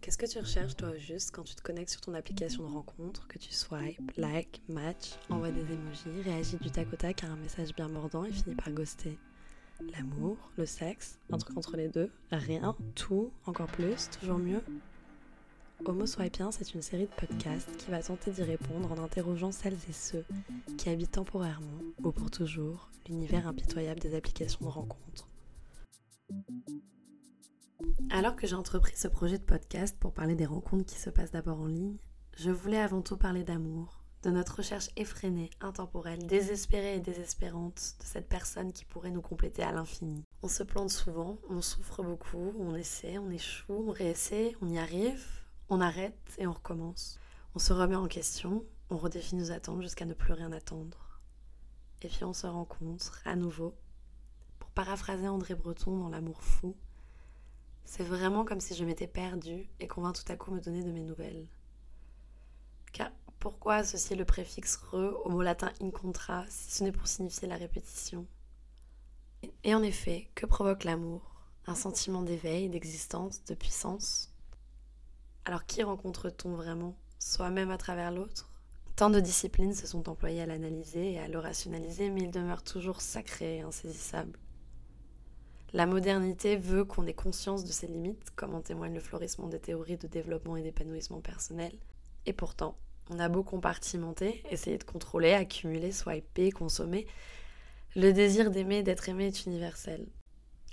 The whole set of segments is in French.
Qu'est-ce que tu recherches toi juste quand tu te connectes sur ton application de rencontre, que tu swipe, like, match, envoie des emojis, réagis du tac au tac à un message bien mordant et finit par ghoster L'amour, le sexe, un truc entre les deux, rien, tout, encore plus, toujours mieux Homo Swipien, c'est une série de podcasts qui va tenter d'y répondre en interrogeant celles et ceux qui habitent temporairement ou pour toujours l'univers impitoyable des applications de rencontre. Alors que j'ai entrepris ce projet de podcast pour parler des rencontres qui se passent d'abord en ligne, je voulais avant tout parler d'amour, de notre recherche effrénée, intemporelle, désespérée et désespérante de cette personne qui pourrait nous compléter à l'infini. On se plante souvent, on souffre beaucoup, on essaie, on échoue, on réessaie, on y arrive, on arrête et on recommence. On se remet en question, on redéfinit nos attentes jusqu'à ne plus rien attendre. Et puis on se rencontre à nouveau. Pour paraphraser André Breton dans L'amour fou, c'est vraiment comme si je m'étais perdue et qu'on vint tout à coup me donner de mes nouvelles. Car pourquoi associer le préfixe re au mot latin incontra si ce n'est pour signifier la répétition? Et en effet, que provoque l'amour? Un sentiment d'éveil, d'existence, de puissance? Alors qui rencontre-t-on vraiment? Soi-même à travers l'autre? Tant de disciplines se sont employées à l'analyser et à le rationaliser, mais il demeure toujours sacré et insaisissable. La modernité veut qu'on ait conscience de ses limites, comme en témoigne le florissement des théories de développement et d'épanouissement personnel. Et pourtant, on a beau compartimenter, essayer de contrôler, accumuler, swiper, consommer, le désir d'aimer, d'être aimé est universel.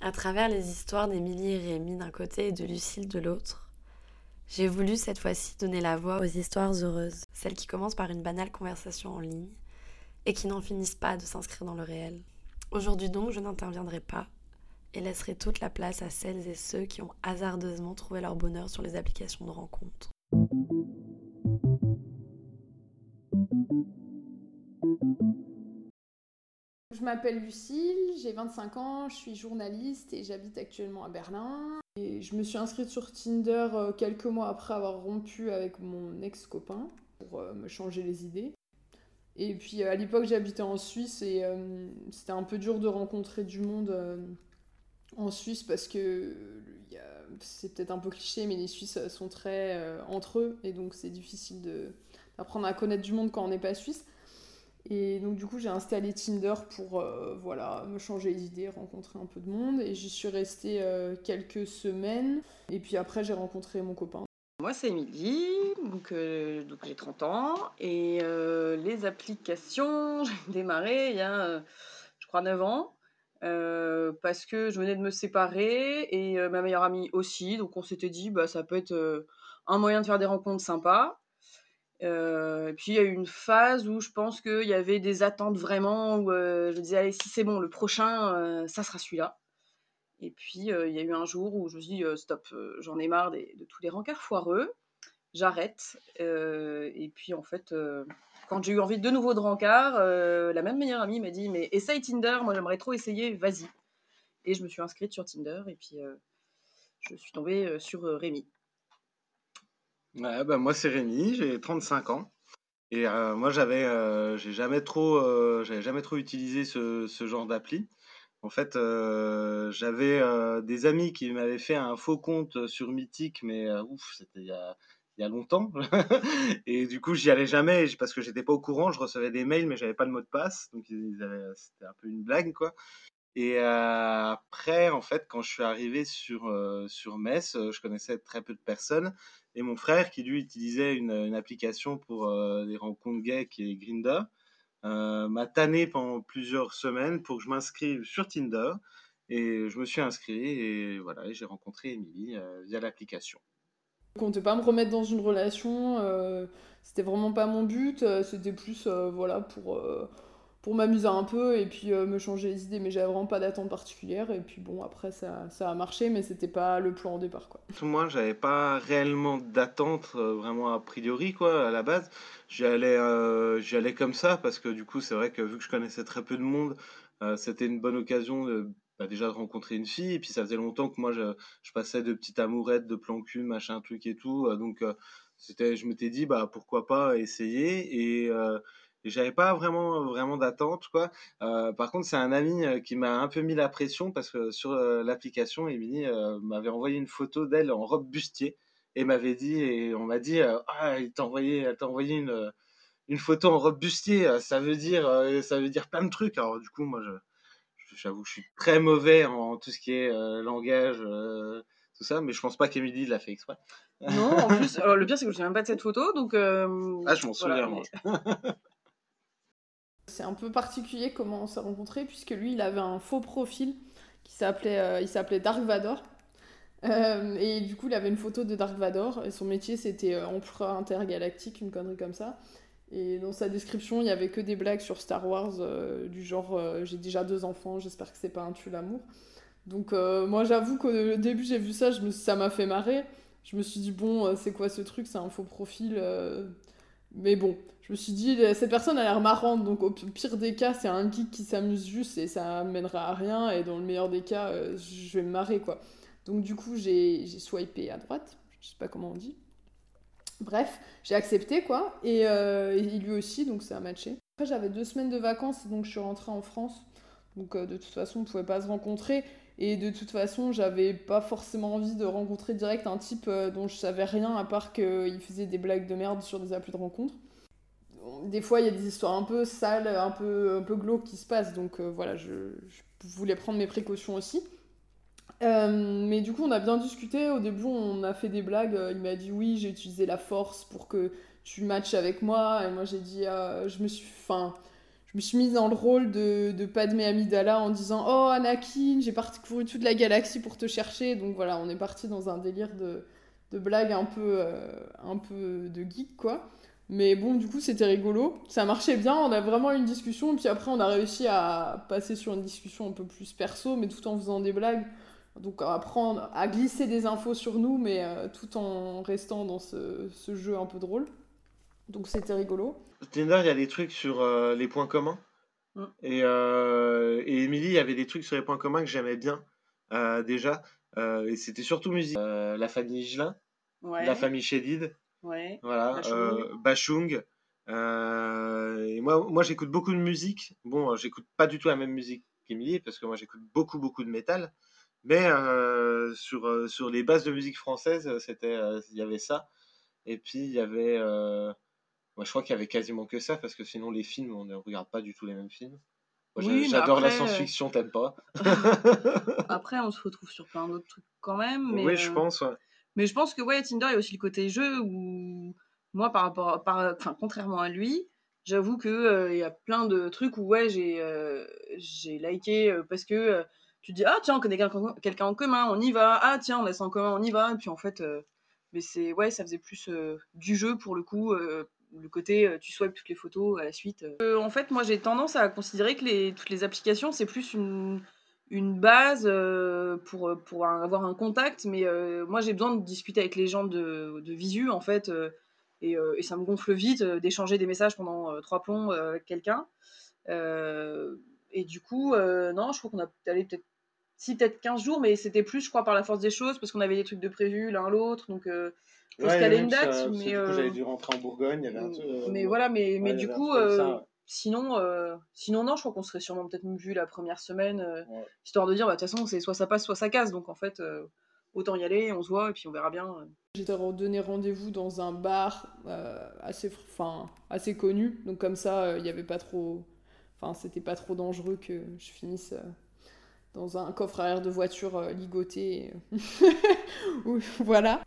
À travers les histoires d'Émilie et Rémi d'un côté et de Lucille de l'autre, j'ai voulu cette fois-ci donner la voix aux histoires heureuses, celles qui commencent par une banale conversation en ligne et qui n'en finissent pas de s'inscrire dans le réel. Aujourd'hui donc, je n'interviendrai pas, et laisserai toute la place à celles et ceux qui ont hasardeusement trouvé leur bonheur sur les applications de rencontres. Je m'appelle Lucille, j'ai 25 ans, je suis journaliste et j'habite actuellement à Berlin. Et je me suis inscrite sur Tinder euh, quelques mois après avoir rompu avec mon ex-copain pour euh, me changer les idées. Et puis euh, à l'époque j'habitais en Suisse et c'était un peu dur de rencontrer du monde en Suisse parce que c'est peut-être un peu cliché, mais les Suisses sont très euh, entre eux et donc c'est difficile d'apprendre à connaître du monde quand on n'est pas suisse. Et donc du coup j'ai installé Tinder pour euh, voilà me changer les idées, rencontrer un peu de monde et j'y suis restée euh, quelques semaines et puis après j'ai rencontré mon copain. Moi c'est Émilie, donc, donc j'ai 30 ans et les applications j'ai démarré il y a je crois 9 ans. Euh, parce que je venais de me séparer et euh, ma meilleure amie aussi. Donc on s'était dit, bah, ça peut être euh, un moyen de faire des rencontres sympas. et puis il y a eu une phase où je pense qu'il y avait des attentes vraiment, où je disais, allez, si c'est bon, le prochain, ça sera celui-là. Et puis il y a eu un jour où je me suis dit, stop, j'en ai marre de tous les rencarts foireux, j'arrête. et puis en fait quand j'ai eu envie de nouveau de rencard, euh, la même meilleure amie m'a dit Mais essaye Tinder, moi j'aimerais trop essayer, vas-y. Et je me suis inscrite sur Tinder et puis euh, je suis tombée euh, sur Rémi. Ouais, bah, moi c'est Rémi, j'ai 35 ans. Et moi j'avais j'ai jamais trop jamais trop utilisé ce, ce genre d'appli. En fait, j'avais des amis qui m'avaient fait un faux compte sur Mythique, mais ouf, c'était il y a il y a longtemps. et du coup, j'y allais jamais parce que j'étais pas au courant. Je recevais des mails, mais j'avais pas de mot de passe. Donc, c'était un peu une blague, quoi. Et euh, après, en fait, quand je suis arrivé sur, euh, sur Metz, euh, je connaissais très peu de personnes. Et mon frère, qui lui utilisait une, application pour des rencontres gays qui est m'a tanné pendant plusieurs semaines pour que je m'inscrive sur Tinder. Et je me suis inscrit et voilà, j'ai rencontré Émilie via l'application. Je comptais pas me remettre dans une relation, euh, c'était vraiment pas mon but, euh, c'était plus euh, voilà pour, pour m'amuser un peu et puis me changer les idées, mais j'avais vraiment pas d'attente particulière et puis bon après ça, ça a marché mais c'était pas le plan au départ quoi. Moi j'avais pas réellement d'attente vraiment a priori à la base, j'y allais, j'y allais comme ça parce que du coup c'est vrai que vu que je connaissais très peu de monde, c'était une bonne occasion de bah, déjà de rencontrer une fille et puis ça faisait longtemps que moi je, je passais de petites amourettes de plan cul machin truc et tout euh, donc euh, c'était je m'étais dit bah pourquoi pas essayer et, euh, et j'avais pas vraiment vraiment d'attente quoi. Euh, par contre, c'est un ami qui m'a un peu mis la pression parce que sur l'application, Émilie m'avait envoyé une photo d'elle en robe bustier et m'avait dit et on m'a dit ah il t'a envoyé elle t'a envoyé une une photo en robe bustier, ça veut dire ça veut dire plein de trucs. Alors du coup, moi je j'avoue que je suis très mauvais en tout ce qui est langage tout ça, mais je pense pas qu'Emilie l'a fait exprès. Non, en plus, alors, le pire c'est que je souviens même pas de cette photo, donc. ah, je m'en souviens, moi. C'est un peu particulier comment on s'est rencontrés, puisque lui, il avait un faux profil qui s'appelait, euh, il s'appelait Dark Vador. Euh, et du coup, il avait une photo de Dark Vador, et son métier, c'était euh, empereur intergalactique, une connerie comme ça. Et dans sa description, il y avait que des blagues sur Star Wars, du genre j'ai déjà deux enfants, j'espère que c'est pas un tue l'amour. Donc moi, j'avoue qu'au début, j'ai vu ça, ça m'a fait marrer. Je me suis dit, bon, c'est quoi ce truc C'est un faux profil. Mais bon, je me suis dit, cette personne a l'air marrante, donc au pire des cas, c'est un geek qui s'amuse juste et ça mènera à rien, et dans le meilleur des cas, euh, je vais me marrer, quoi. Donc du coup, j'ai swipé à droite, je sais pas comment on dit. Bref, j'ai accepté, quoi, et, euh, lui aussi, donc ça a matché. Après, j'avais deux semaines de vacances, donc je suis rentrée en France. Donc euh, de toute façon, on pouvait pas se rencontrer. Et de toute façon, j'avais pas forcément envie de rencontrer direct un type dont je savais rien à part qu'il faisait des blagues de merde sur des applis de rencontre des fois, il y a des histoires un peu sales, un peu, un peu glauques qui se passent. Donc euh, voilà, je, voulais prendre mes précautions aussi. Euh, mais du coup, on a bien discuté. Au début, on a fait des blagues. Il m'a dit oui, j'ai utilisé la force pour que tu matches avec moi. Et moi, j'ai dit, ah, je me suis, enfin, je me suis mise dans le rôle de, de Padmé Amidala en disant, oh Anakin, j'ai parcouru toute la galaxie pour te chercher. Donc voilà, on est parti dans un délire de, de blagues un peu, euh, un peu de geek, quoi. Mais bon, du coup, c'était rigolo. Ça marchait bien, on a vraiment eu une discussion. Puis après, on a réussi à passer sur une discussion un peu plus perso, mais tout en faisant des blagues. Donc, à apprendre à glisser des infos sur nous, mais euh, tout en restant dans ce, ce, jeu un peu drôle. Donc, c'était rigolo. Tinder, il y a des trucs sur euh, les points communs. Mm. Et, euh, et Emily, il y avait des trucs sur les points communs que j'aimais bien déjà. et c'était surtout musique. la famille Higelin, la famille Chédid. Voilà, Bachung. Euh, euh, et moi, moi j'écoute beaucoup de musique. Bon, euh, j'écoute pas du tout la même musique qu'Emilie, parce que moi j'écoute beaucoup, beaucoup de métal. Mais sur, sur les bases de musique française, c'était, il y avait ça. Et puis il y avait. Moi, je crois qu'il y avait quasiment que ça, parce que sinon les films, on ne regarde pas du tout les mêmes films. J'adore la science-fiction, t'aimes pas Après, on se retrouve sur plein d'autres trucs quand même. Mais oui, je pense. Ouais. Mais je pense que ouais, Tinder, il y a aussi le côté jeu où moi, par rapport, par, enfin, contrairement à lui, j'avoue que euh, il y a plein de trucs où ouais, j'ai euh, j'ai liké euh, parce que tu dis ah tiens, on connaît quelqu'un en commun, on y va. Ah tiens, on a ça en commun, on y va. Et puis en fait, mais c'est ouais, ça faisait plus du jeu pour le coup. le côté tu swipes toutes les photos à la suite. en fait, moi j'ai tendance à considérer que les, toutes les applications c'est plus une, une base euh, pour, euh, pour avoir un contact, mais euh, moi j'ai besoin de discuter avec les gens de, de visu en fait, et, et, ça me gonfle vite d'échanger des messages pendant trois plombs avec quelqu'un. et du coup, non, je crois qu'on a allé peut-être si peut-être 15 jours, mais c'était plus, je crois, par la force des choses, parce qu'on avait des trucs de prévu l'un l'autre, donc euh, faut se caler une date. mais j'avais dû rentrer en Bourgogne, il y avait un Mais voilà, mais, mais du coup, Sinon, euh, sinon, non, je crois qu'on serait sûrement peut-être vu la première semaine, euh, histoire de dire, bah, de toute façon, c'est soit ça passe, soit ça casse. Donc, en fait, euh, autant y aller, on se voit, et puis on verra bien. J'étais donné rendez-vous dans un bar assez, enfin, assez connu. Donc, comme ça, il n'y avait pas trop. Enfin, c'était pas trop dangereux que je finisse dans un coffre arrière de voiture ligoté. voilà.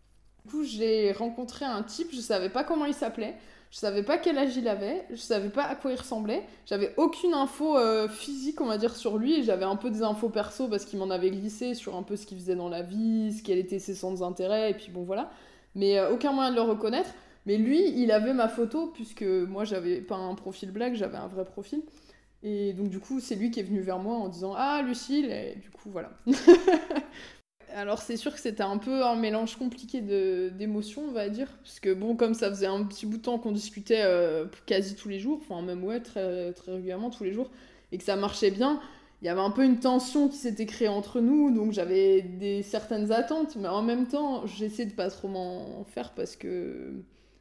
Du coup, j'ai rencontré un type, je savais pas comment il s'appelait. Je savais pas quel âge il avait, je savais pas à quoi il ressemblait, j'avais aucune info euh, physique, on va dire, sur lui, et j'avais un peu des infos perso parce qu'il m'en avait glissé sur un peu ce qu'il faisait dans la vie, ce quels étaient ses centres d'intérêt, et puis bon voilà. Mais euh, aucun moyen de le reconnaître. Mais lui, il avait ma photo, puisque moi j'avais pas un profil black, j'avais un vrai profil. Et donc du coup, c'est lui qui est venu vers moi en disant Ah, Lucille, et du coup, voilà. alors c'est sûr que c'était un peu un mélange compliqué d'émotions, on va dire, parce que bon, comme ça faisait un petit bout de temps qu'on discutait euh, quasi tous les jours, enfin même ouais, très, très régulièrement tous les jours, et que ça marchait bien, il y avait un peu une tension qui s'était créée entre nous, donc j'avais des certaines attentes, mais en même temps, j'essaie de pas trop m'en faire parce que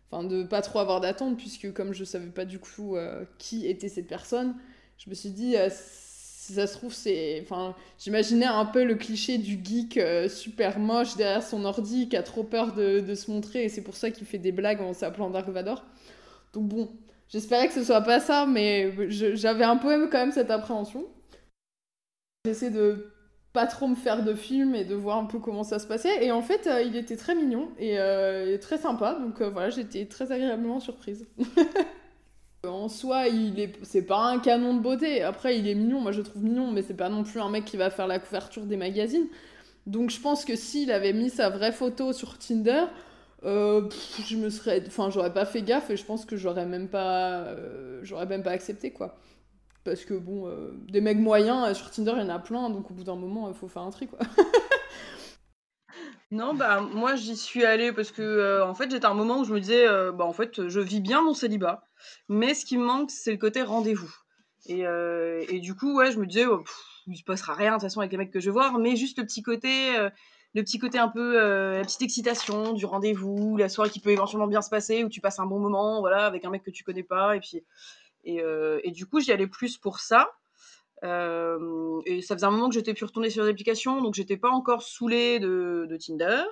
enfin de pas trop avoir d'attente puisque comme je savais pas du coup euh, qui était cette personne je me suis dit euh, si ça se trouve c'est enfin j'imaginais un peu le cliché du geek euh, super moche derrière son ordi qui a trop peur de, de se montrer et c'est pour ça qu'il fait des blagues en s'appelant Dark Vador donc bon j'espérais que ce soit pas ça mais j'avais un peu quand même cette appréhension j'essaie de pas trop me faire de films et de voir un peu comment ça se passait. Et en fait, euh, il était très mignon et, très sympa. Donc voilà, j'étais très agréablement surprise. en soi, il est, c'est pas un canon de beauté. Après, il est mignon. Moi, je trouve mignon, mais c'est pas non plus un mec qui va faire la couverture des magazines. Donc je pense que s'il avait mis sa vraie photo sur Tinder, je me serais, enfin, j'aurais pas fait gaffe et je pense que j'aurais même pas, j'aurais même pas accepté quoi. Parce que bon, euh, des mecs moyens euh, sur Tinder, il y en a plein, donc au bout d'un moment, il faut faire un tri, quoi. non, bah moi j'y suis allée parce que euh, en fait j'étais à un moment où je me disais, bah en fait je vis bien mon célibat, mais ce qui me manque c'est le côté rendez-vous. Et, et, du coup, ouais, je me disais, oh, il se passera rien de toute façon avec les mecs que je vais voir, mais juste le petit côté, le petit côté un peu, la petite excitation du rendez-vous, la soirée qui peut éventuellement bien se passer, où tu passes un bon moment, voilà, avec un mec que tu connais pas, et puis euh, et, du coup, j'y allais plus pour ça. Euh, et ça faisait un moment que j'étais plus retournée sur les applications, donc j'étais pas encore saoulée de, Tinder.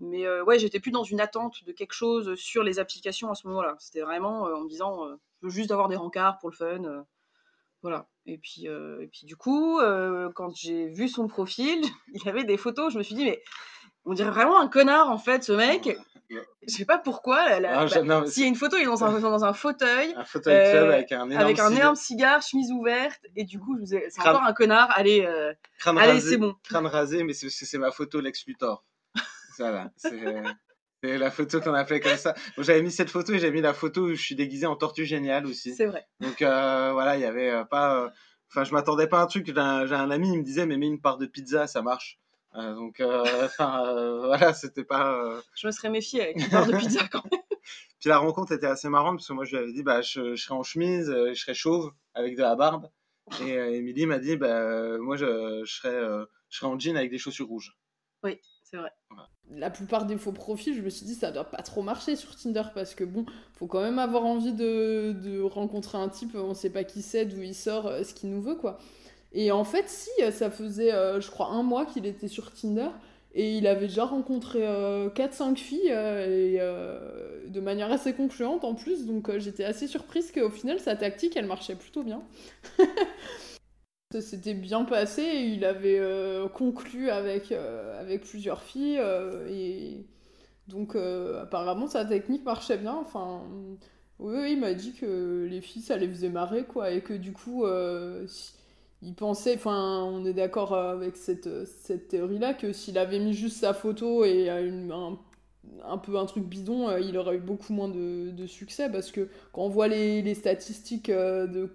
Mais euh, ouais, j'étais plus dans une attente de quelque chose sur les applications à ce moment-là. C'était vraiment en me disant, je veux juste avoir des rencarts pour le fun. voilà. Et puis, et puis du coup, quand j'ai vu son profil, il avait des photos. Je me suis dit, mais on dirait vraiment un connard en fait, ce mec. Je sais pas pourquoi. Ah, bah, s'il y a une photo, il est dans un, dans un fauteuil. Un fauteuil club euh, avec un énorme, avec un énorme cigare. chemise ouverte. Et du coup, c'est encore un connard. Allez, euh, allez c'est bon. Crâne rasé, mais c'est ma photo Lex Luthor. Voilà. C'est la photo qu'on a fait comme ça. J'avais mis cette photo et j'ai mis la photo où je suis déguisé en tortue géniale aussi. C'est vrai. Donc euh, voilà, il y avait pas. Enfin, je m'attendais pas à un truc. J'ai un, un, ami, il me disait, mais mets une part de pizza, ça marche. Euh, donc, euh, euh, voilà, c'était pas. Je me serais méfié avec une part de pizza quand même. Puis la rencontre était assez marrante parce que moi je lui avais dit bah je, serais en chemise, je serais chauve avec de la barbe. Et Émilie m'a dit bah moi je, je serais, je serais en jean avec des chaussures rouges. Oui, c'est vrai. La plupart des faux profils, je me suis dit ça doit pas trop marcher sur Tinder parce que bon, faut quand même avoir envie de, rencontrer un type, on sait pas qui c'est, d'où il sort, ce qu'il nous veut quoi. Et en fait, si, ça faisait, euh, je crois, un mois qu'il était sur Tinder. Et il avait déjà rencontré 4-5 euh, filles, euh, de manière assez concluante en plus. Donc j'étais assez surprise qu'au final, sa tactique, elle marchait plutôt bien. Ça s'était bien passé, il avait conclu avec, avec plusieurs filles. et donc apparemment, sa technique marchait bien. Enfin, oui, il m'a dit que les filles, ça les faisait marrer, quoi. Et que du coup, il pensait, enfin, on est d'accord avec cette, cette théorie-là, que s'il avait mis juste sa photo et un, peu un truc bidon, euh, il aurait eu beaucoup moins de, succès, parce que quand on voit les, les statistiques euh, de,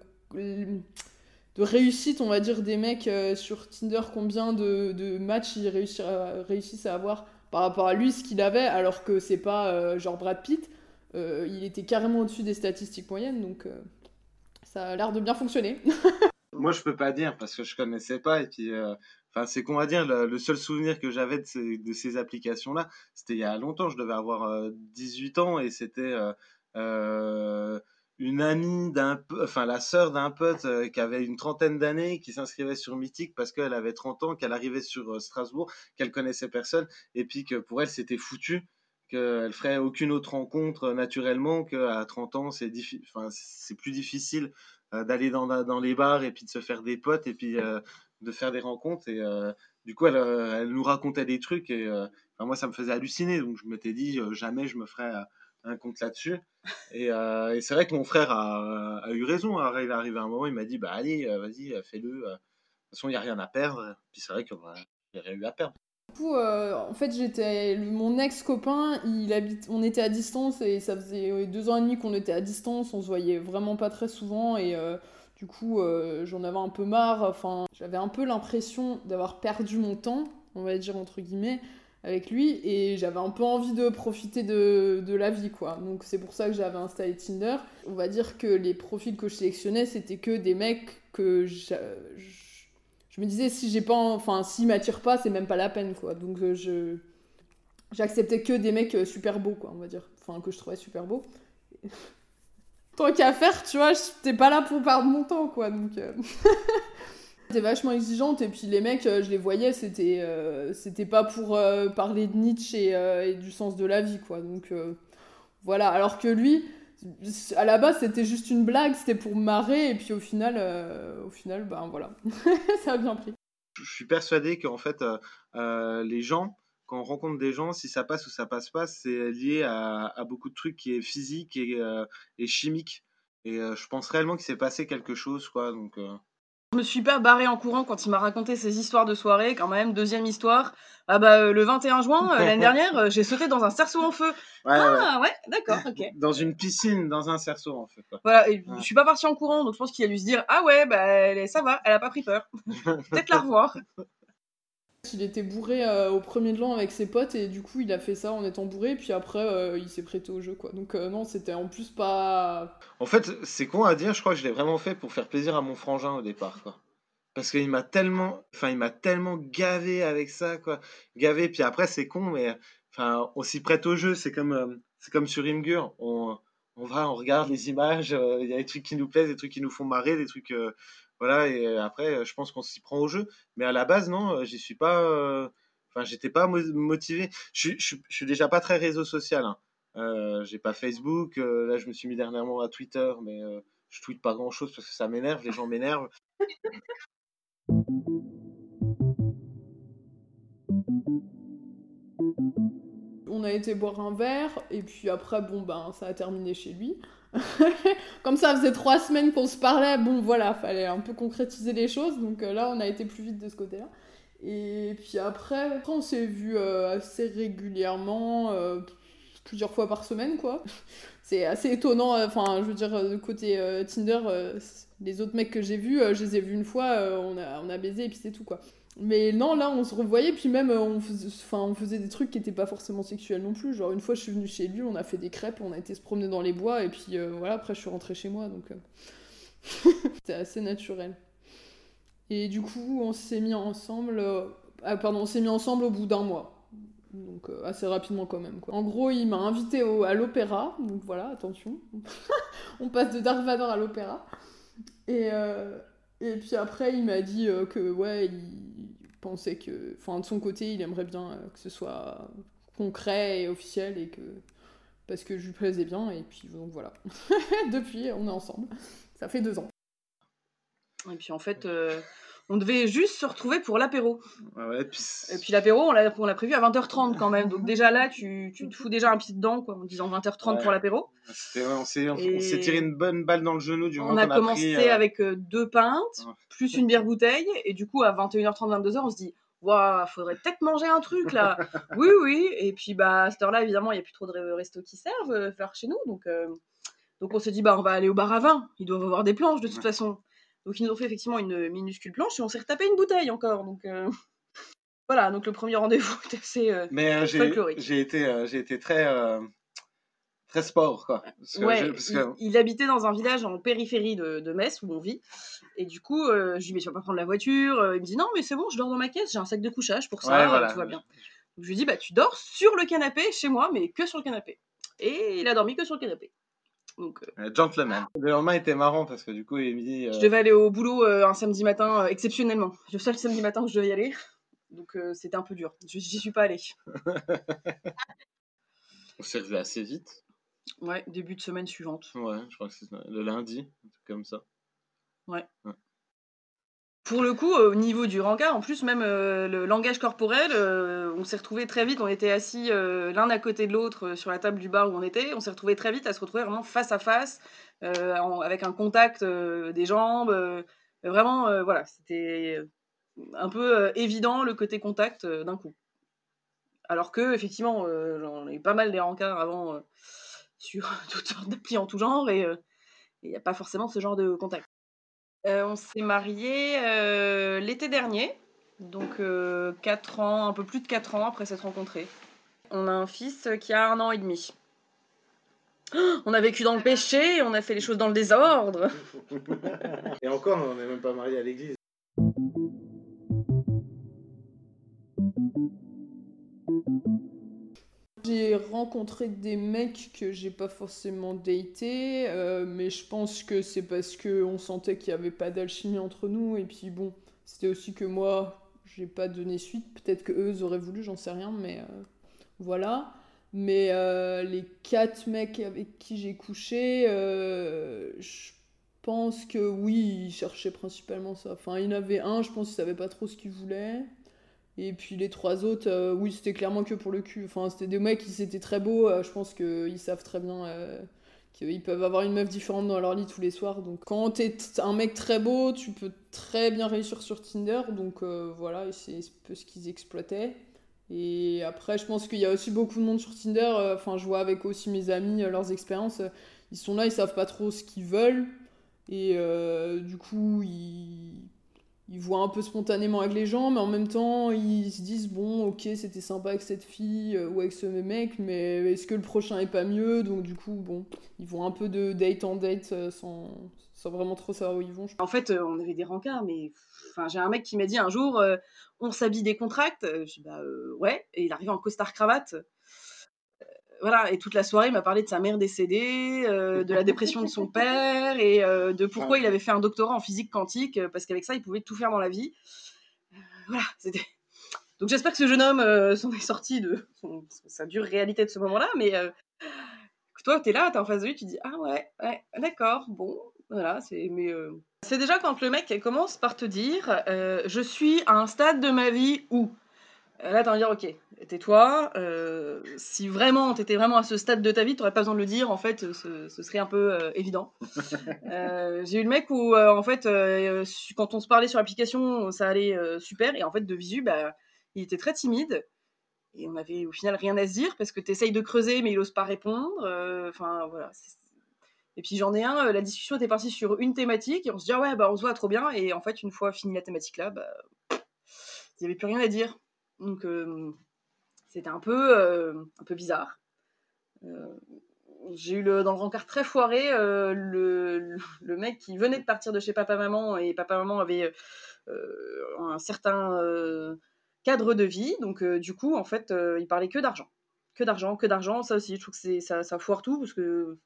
de réussite, on va dire, des mecs euh, sur Tinder, combien de, de matchs ils réussissent à avoir par rapport à lui, ce qu'il avait, alors que c'est pas genre Brad Pitt, il était carrément au-dessus des statistiques moyennes, donc ça a l'air de bien fonctionner. Moi, je peux pas dire parce que je connaissais pas. Et puis, euh, enfin, c'est qu'on va dire, le, seul souvenir que j'avais de ces, applications-là, c'était il y a longtemps. Je devais avoir 18 euh, ans et c'était euh, une amie d'un, enfin, la sœur d'un pote qui avait une trentaine d'années qui s'inscrivait sur Mythique parce qu'elle avait 30 ans, qu'elle arrivait sur Strasbourg, qu'elle connaissait personne et puis que pour elle, c'était foutu qu'elle ferait aucune autre rencontre naturellement qu'à 30 ans, c'est enfin, c'est plus difficile euh, d'aller dans, dans, les bars et puis de se faire des potes et puis euh, de faire des rencontres. Et euh, du coup, elle, elle, nous racontait des trucs et moi, ça me faisait halluciner. Donc, je m'étais dit, jamais je me ferais un compte là-dessus. Et, et c'est vrai que mon frère a, eu raison. Il est arrivé à un moment, il m'a dit, bah allez, vas-y, fais-le. De toute façon, il n'y a rien à perdre. Puis c'est vrai qu'il n'y a rien eu à perdre. Du coup, en fait, j'étais mon ex-copain, il habite, on était à distance et ça faisait deux ans et demi qu'on était à distance, on se voyait vraiment pas très souvent et euh, du coup, euh, j'en avais un peu marre. Enfin, j'avais un peu l'impression d'avoir perdu mon temps, on va dire entre guillemets, avec lui et j'avais un peu envie de profiter de, la vie, quoi. Donc c'est pour ça que j'avais installé Tinder. On va dire que les profils que je sélectionnais, c'était que des mecs que je me disais si j'ai pas enfin s'il m'attire pas c'est même pas la peine quoi donc euh, je j'acceptais que des mecs euh, super beaux, quoi, on va dire. Enfin, que je trouvais super beaux. Tant qu'à faire, tu vois, j'étais pas là pour perdre mon temps, quoi. Donc. Euh... J'étais vachement exigeante et puis les mecs, euh, je les voyais, c'était euh, c'était pas pour euh, parler de Nietzsche et, du sens de la vie, quoi. Donc voilà. Alors que lui, à la base, c'était juste une blague, c'était pour marrer et puis au final, au final, ben voilà, ça a bien pris. Je suis persuadé qu'en fait, les gens quand on rencontre des gens, si ça passe ou ça passe pas, c'est lié à, beaucoup de trucs qui est physique et, et chimique. Et je pense réellement qu'il s'est passé quelque chose, quoi. Donc. Je me suis pas barré en courant quand il m'a raconté ses histoires de soirée, quand même. Deuxième histoire. Ah bah, le 21 juin, l'année dernière, j'ai sauté dans un cerceau en feu. Ouais, ah ouais, ouais d'accord, ok. Dans une piscine, dans un cerceau en fait. Quoi. Voilà, et ouais. je suis pas parti en courant, donc je pense qu'il a dû se dire Ah ouais, bah ça va, elle a pas pris peur. Peut-être la revoir. Il était bourré euh, au premier de l'an avec ses potes et du coup il a fait ça en étant bourré puis après euh, il s'est prêté au jeu quoi. Donc euh, non c'était en plus pas... En fait c'est con à dire, je crois que je l'ai vraiment fait pour faire plaisir à mon frangin au départ quoi. Parce qu'il m'a tellement, enfin il m'a tellement gavé avec ça quoi. Gavé puis après c'est con mais enfin on s'y prête au jeu, c'est comme, sur Imgur, on, on va, on regarde les images, il y a des trucs qui nous plaisent, des trucs qui nous font marrer, des trucs voilà, et après, je pense qu'on s'y prend au jeu. Mais à la base, non, j'y suis pas. Enfin, j'étais pas motivé. Je, je, suis déjà pas très réseau social. Hein. Euh, j'ai pas Facebook. Euh, là, je me suis mis dernièrement à Twitter, mais euh, je tweete pas grand chose parce que ça m'énerve. Les gens m'énervent. On a été boire un verre, et puis après, bon, ben, ça a terminé chez lui. Comme ça faisait trois semaines qu'on se parlait, bon voilà, fallait un peu concrétiser les choses, donc euh, là on a été plus vite de ce côté-là. Et puis après, après on s'est vu euh, assez régulièrement, euh, plusieurs fois par semaine quoi. C'est assez étonnant, enfin je veux dire, côté Tinder, les autres mecs que j'ai vus, je les ai vus une fois, on, a, on a baisé et puis c'est tout quoi. Mais non, là, on se revoyait, puis même, on faisait, enfin, on faisait des trucs qui n'étaient pas forcément sexuels non plus. Genre, une fois, je suis venue chez lui, on a fait des crêpes, on a été se promener dans les bois, et puis euh, voilà, après, je suis rentrée chez moi, donc euh... c'était assez naturel. Et du coup, on s'est mis ensemble, euh... ah, pardon, on s'est mis ensemble au bout d'un mois. Donc, euh, assez rapidement quand même. Quoi. En gros, il m'a invité au... à l'opéra, donc voilà, attention. on passe de Dark Vador à l'opéra. Et. Et puis après, il m'a dit euh, que, ouais, il pensait que, enfin, de son côté, il aimerait bien euh, que ce soit concret et officiel et que. Parce que je lui plaisais bien, et puis donc voilà. Depuis, on est ensemble. Ça fait deux ans. Et puis en fait, euh, on devait juste se retrouver pour l'apéro. Ouais, puis... Et puis l'apéro, on l'a, on l'a prévu à 20h30 quand même. Donc déjà là, tu, tu te fous déjà un pied dedans, quoi, en disant 20h30 ouais. pour l'apéro. Ouais, on, s'est, on, Et... on s'est tiré une bonne balle dans le genou du on a commencé pris, euh... avec euh, deux pintes, plus une bière bouteille. Et du coup, à 21h30, 22h, on se dit Waouh, faudrait peut-être manger un truc là. oui, oui. Et puis bah, à cette heure-là, évidemment, il n'y a plus trop de restos qui servent euh, faire chez nous. Donc, euh, donc on s'est dit bah, on va aller au bar à vin. Ils doivent avoir des planches de toute façon. Donc ils nous ont fait effectivement une minuscule planche et on s'est retapé une bouteille encore. Donc euh... voilà, donc le premier rendez-vous était assez euh, Mais euh, j'ai, j'ai été, euh, j'ai été très, très sport quoi. Parce que ouais, je, parce que... il, il, habitait dans un village en périphérie de, de Metz où on vit. Et du coup, je lui dis mais tu vas pas prendre la voiture Il me dit non mais c'est bon, je dors dans ma caisse, j'ai un sac de couchage pour ça, ouais, voilà. tout va bien. Donc je lui dis bah tu dors sur le canapé chez moi, mais que sur le canapé. Et il a dormi que sur le canapé. Donc, euh... Gentleman. Le lendemain était marrant parce que du coup, il me dit. Euh... Je devais aller au boulot euh, un samedi matin, euh, exceptionnellement. Le seul samedi matin que je devais y aller. Donc euh, c'était un peu dur. J'y suis pas allé. On s'est revu assez vite. Ouais, début de semaine suivante. Ouais, je crois que c'est le lundi, un truc comme ça. Ouais. ouais. Pour le coup, au niveau du rencard, en plus, même euh, le langage corporel, euh, on s'est retrouvé très vite, on était assis euh, l'un à côté de l'autre euh, sur la table du bar où on était, on s'est retrouvé très vite à se retrouver vraiment face à face, euh, avec un contact euh, des jambes. vraiment, voilà, c'était un peu évident le côté contact d'un coup. Alors que, effectivement, j'en ai eu pas mal des rencarts avant sur toutes sortes d'applis en tout genre et il n'y a pas forcément ce genre de contact. Euh, on s'est mariés euh, l'été dernier, donc euh, 4 ans, un peu plus de 4 ans après s'être rencontrés. On a un fils qui a un an et demi. On a vécu dans le péché, on a fait les choses dans le désordre. et encore, on n'est même pas mariés à l'église. J'ai rencontré des mecs que j'ai pas forcément daté, euh, mais je pense que c'est parce qu'on sentait qu'il n'y avait pas d'alchimie entre nous, et puis bon, c'était aussi que moi, j'ai pas donné suite. Peut-être que eux auraient voulu, j'en sais rien, mais euh, voilà. Mais euh, les quatre mecs avec qui j'ai couché, je pense que oui, ils cherchaient principalement ça. Enfin, il y en avait un, je pense qu'il savait pas trop ce qu'il voulait. Et puis les trois autres, euh, oui, c'était clairement que pour le cul. Enfin, c'était des mecs qui étaient très beaux. Euh, je pense qu'ils savent très bien euh, qu'ils peuvent avoir une meuf différente dans leur lit tous les soirs. Donc, quand t'es un mec très beau, tu peux très bien réussir sur Tinder. Donc, voilà, c'est un peu ce qu'ils exploitaient. Et après, je pense qu'il y a aussi beaucoup de monde sur Tinder. Enfin, je vois avec aussi mes amis leurs expériences. Ils sont là, ils savent pas trop ce qu'ils veulent. Et du coup, ils ils voient un peu spontanément avec les gens, mais en même temps, ils se disent bon, ok, c'était sympa avec cette fille euh, ou avec ce mec, mais est-ce que le prochain est pas mieux? Donc, du coup, bon, ils vont un peu de date en date euh, sans, sans vraiment trop savoir où ils vont. En fait, euh, on avait des rencarts, mais enfin, j'ai un mec qui m'a dit un jour on s'habille des contracts. Je dis bah ouais, et il arrive en costard cravate voilà, et toute la soirée, il m'a parlé de sa mère décédée, euh, de la dépression de son père et euh, de pourquoi il avait fait un doctorat en physique quantique, euh, parce qu'avec ça, il pouvait tout faire dans la vie. voilà, c'était. Donc j'espère que ce jeune homme s'en est sorti de sa dure réalité de ce moment-là, mais toi, tu là, tu es en face de lui, tu dis Ah ouais, ouais d'accord, bon, voilà, c'est. Mais. C'est déjà quand le mec commence par te dire Je suis à un stade de ma vie où. Là, tu vas dire Ok, tais-toi. Euh, si vraiment t'étais vraiment à ce stade de ta vie, t'aurais pas besoin de le dire. En fait, ce, serait un peu euh, évident. Euh, j'ai eu le mec où, en fait, quand on se parlait sur l'application, ça allait super. Et en fait, de visu, bah, il était très timide. Et on avait au final rien à se dire parce que t'essayes de creuser, mais il ose pas répondre. Enfin, voilà. Et puis j'en ai un, la discussion était partie sur une thématique et on se dit ah ouais bah on se voit trop bien et en fait une fois fini la thématique là, bah il y avait plus rien à dire. Donc c'était un peu, euh, un peu bizarre. Euh, j'ai eu le, dans le rencard très foiré euh, le, le, mec qui venait de partir de chez papa-maman et papa-maman avait un certain cadre de vie. Donc, du coup, en fait, il parlait que d'argent. Que d'argent, que d'argent. Ça aussi, je trouve que ça, ça foire tout parce que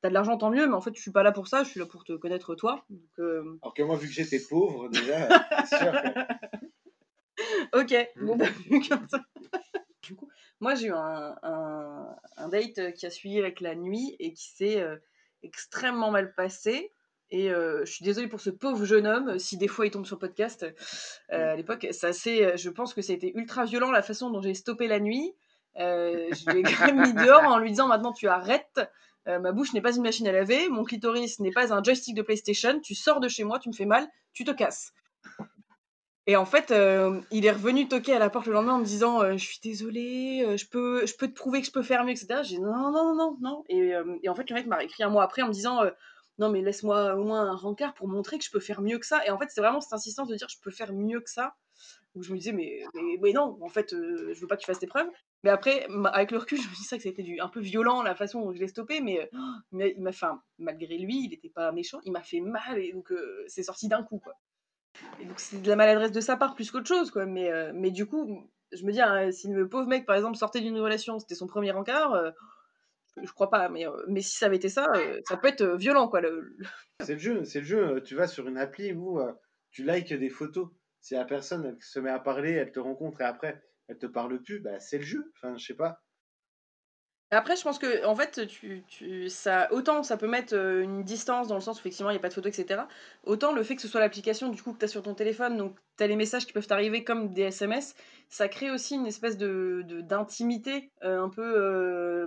t'as de l'argent, tant mieux, mais en fait, je suis pas là pour ça, je suis là pour te connaître toi. Alors que moi, vu que j'étais pauvre, déjà, c'est sûr ok, bon, bah, comme ça. Du coup, moi j'ai eu un, un, date qui a suivi avec la nuit et qui s'est euh, extrêmement mal passé. Et euh, je suis désolée pour ce pauvre jeune homme, si des fois il tombe sur podcast. Euh, à l'époque, ça je pense que ça a été ultra violent la façon dont j'ai stoppé la nuit. je l'ai quand même mis dehors en lui disant maintenant tu arrêtes. ma bouche n'est pas une machine à laver, mon clitoris n'est pas un joystick de PlayStation. Tu sors de chez moi, tu me fais mal, tu te casses. Et en fait, euh, il est revenu toquer à la porte le lendemain en me disant euh, Je suis désolé, euh, je, peux, je peux te prouver que je peux faire mieux, etc. J'ai dit Non, non, non, non. Et, et en fait, le mec m'a écrit un mois après en me disant Non, mais laisse-moi au moins un rencard pour montrer que je peux faire mieux que ça. Et en fait, c'est vraiment cette insistance de dire Je peux faire mieux que ça. Où je me disais Mais, mais, non, en fait, je veux pas que tu fasses tes preuves. Mais après, avec le recul, je me dis ça que c'était un peu violent la façon dont je l'ai stoppé. Mais, mais il m'a fait, malgré lui, il n'était pas méchant, il m'a fait mal. Et donc, c'est sorti d'un coup, quoi. Et donc c'est de la maladresse de sa part plus qu'autre chose, quoi. Mais, euh, mais du coup, je me dis, hein, si le pauvre mec, par exemple, sortait d'une relation, c'était son premier encart, euh, je crois pas. Mais, euh, mais si ça avait été ça, ça peut être violent, quoi. Le, C'est le jeu, c'est le jeu. Tu vas sur une appli où tu likes des photos. Si la personne se met à parler, elle te rencontre et après elle te parle plus, bah c'est le jeu. Enfin, je sais pas. Après, je pense que, en fait, tu, tu, ça, autant ça peut mettre euh, une distance dans le sens où effectivement il n'y a pas de photo, etc. Autant le fait que ce soit l'application du coup que tu as sur ton téléphone, donc tu as les messages qui peuvent t'arriver comme des SMS, ça crée aussi une espèce de, d'intimité, euh, un peu euh,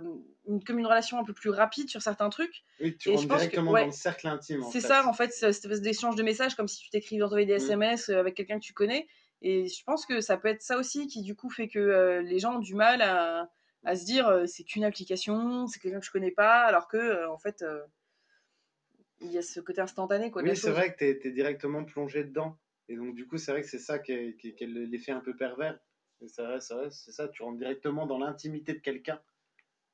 comme une relation un peu plus rapide sur certains trucs. Oui, tu rentres directement dans le cercle intime. C'est ça, en fait, cette espèce d'échange de messages comme si tu t'écrivais des SMS avec quelqu'un que tu connais. Et je pense que ça peut être ça aussi qui du coup fait que les gens ont du mal à à se dire euh, c'est qu'une application, c'est quelqu'un que je connais pas, alors que euh, en fait euh, il y a ce côté instantané quoi. Oui, c'est vrai que tu es, directement plongé dedans. Et donc du coup c'est vrai que c'est ça qui est, qui, l'effet un peu pervers. C'est vrai, c'est ça, tu rentres directement dans l'intimité de quelqu'un.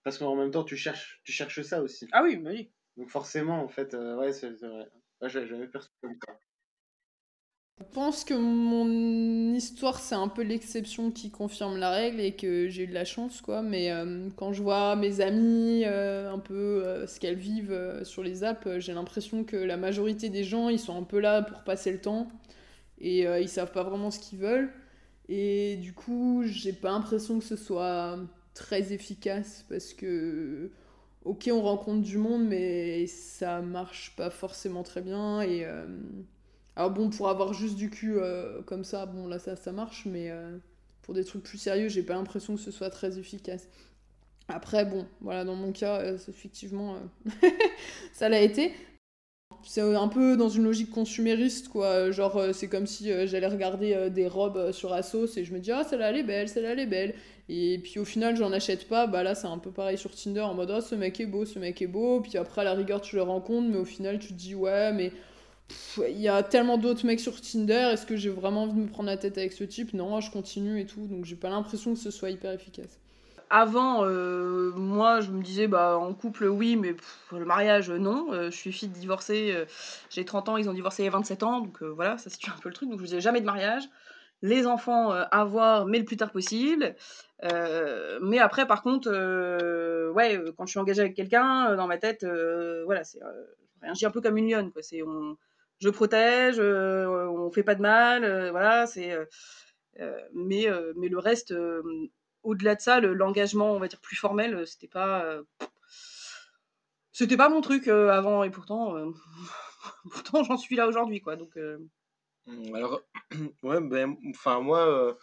Parce qu'en même temps tu cherches, tu cherches ça aussi. Ah oui, oui. Donc forcément en fait, ouais c'est vrai. Ouais, j'avais perçu comme ça. Je pense que mon histoire, c'est un peu l'exception qui confirme la règle et que j'ai eu de la chance, quoi. Mais euh, quand je vois mes amis, euh, un peu euh, ce qu'elles vivent sur les apps, j'ai l'impression que la majorité des gens, ils sont un peu là pour passer le temps et ils savent pas vraiment ce qu'ils veulent. Et du coup, j'ai pas l'impression que ce soit très efficace parce que, ok, on rencontre du monde, mais ça marche pas forcément très bien et alors bon, pour avoir juste du cul euh, comme ça, bon là ça, marche, mais euh, pour des trucs plus sérieux, j'ai pas l'impression que ce soit très efficace. Après, bon, voilà, dans mon cas, euh, effectivement, ça l'a été. C'est un peu dans une logique consumériste, quoi. Genre, c'est comme si j'allais regarder des robes sur Asos et je me dis, ah, celle-là, elle est belle, celle-là, elle est belle. Et puis au final, j'en achète pas. Bah là, c'est un peu pareil sur Tinder, en mode, oh, ce mec est beau, ce mec est beau. Puis après, à la rigueur, tu le rencontres, mais au final, tu te dis, ouais, mais il y a tellement d'autres mecs sur Tinder, est-ce que j'ai vraiment envie de me prendre la tête avec ce type? Non, je continue et tout, donc j'ai pas l'impression que ce soit hyper efficace. Avant, euh, moi, je me disais, bah, en couple, oui, mais le mariage, non. Euh, je suis fille divorcée, euh, j'ai 30 ans, ils ont divorcé il y a 27 ans, donc voilà, ça situe un peu le truc. Donc je disais jamais de mariage. Les enfants, à voir, mais le plus tard possible. mais après, par contre, ouais, quand je suis engagée avec quelqu'un, dans ma tête, voilà, c'est, réagis un peu comme une lionne, quoi. C'est, je protège, euh, on fait pas de mal, euh, voilà, c'est. Euh, mais, mais le reste, au-delà de ça, l'engagement, on va dire plus formel, c'était pas c'était pas mon truc avant et pourtant pourtant j'en suis là aujourd'hui quoi donc mmh, alors ouais ben enfin moi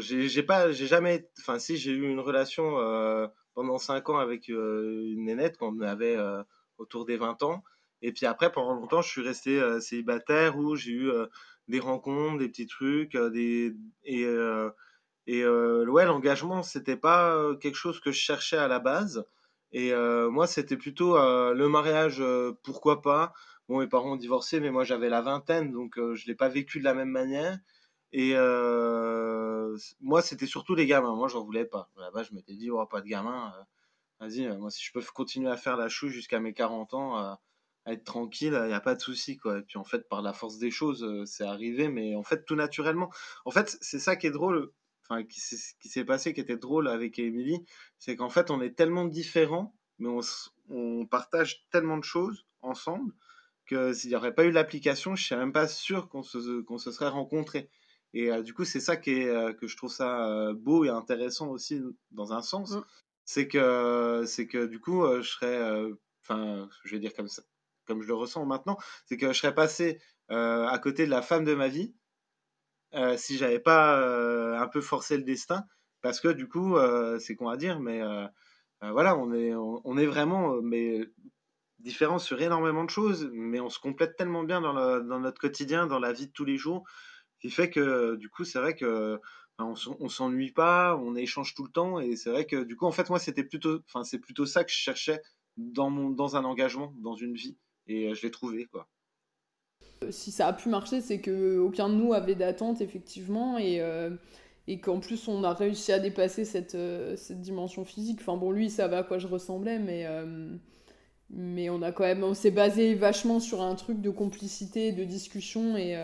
j'ai pas j'ai jamais enfin si j'ai eu une relation pendant 5 ans avec une nénette quand on avait autour des 20 ans et puis après, pendant longtemps, je suis resté euh, célibataire où j'ai eu euh, des rencontres, des petits trucs, euh, des et et ouais, l'engagement, c'était pas quelque chose que je cherchais à la base. Et moi, c'était plutôt le mariage, pourquoi pas. Bon, mes parents ont divorcé, mais moi j'avais la vingtaine, donc je l'ai pas vécu de la même manière. Et moi, c'était surtout les gamins. Moi, j'en voulais pas. Là-bas, je m'étais dit, oh, pas de gamins. Vas-y, moi, si je peux continuer à faire la chou jusqu'à mes 40 ans, être tranquille, il n'y a pas de souci, quoi. Et puis en fait, par la force des choses, euh, c'est arrivé, mais en fait, tout naturellement. En fait, c'est ça qui est drôle, enfin, qui s'est passé, qui était drôle avec Émilie, c'est qu'en fait, on est tellement différents, mais on, on partage tellement de choses ensemble que s'il n'y aurait pas eu l'application, je ne suis même pas sûr qu'on se, qu'on se serait rencontrés. Et euh, du coup, c'est ça qui est, euh, que je trouve ça beau et intéressant aussi dans un sens. Mmh. C'est que, c'est que du coup, je serais, enfin, je vais dire comme ça, comme je le ressens maintenant, c'est que je serais passé euh, à côté de la femme de ma vie euh, si j'avais pas euh, un peu forcé le destin, parce que du coup, c'est qu'on va dire, mais voilà, on est, vraiment mais, différents sur énormément de choses, mais on se complète tellement bien dans, notre quotidien, dans la vie de tous les jours, qui fait que du coup, c'est vrai que on, on s'ennuie pas, on échange tout le temps, et c'est vrai que du coup, en fait, moi, c'était plutôt, enfin, c'est plutôt ça que je cherchais dans mon, dans un engagement, dans une vie et euh, je l'ai trouvé. Si ça a pu marcher, c'est que aucun de nous avait d'attente effectivement et euh, qu'en plus on a réussi à dépasser cette, euh, cette dimension physique. Enfin bon, lui il savait à quoi je ressemblais, mais mais on a quand même on s'est basé vachement sur un truc de complicité, de discussion et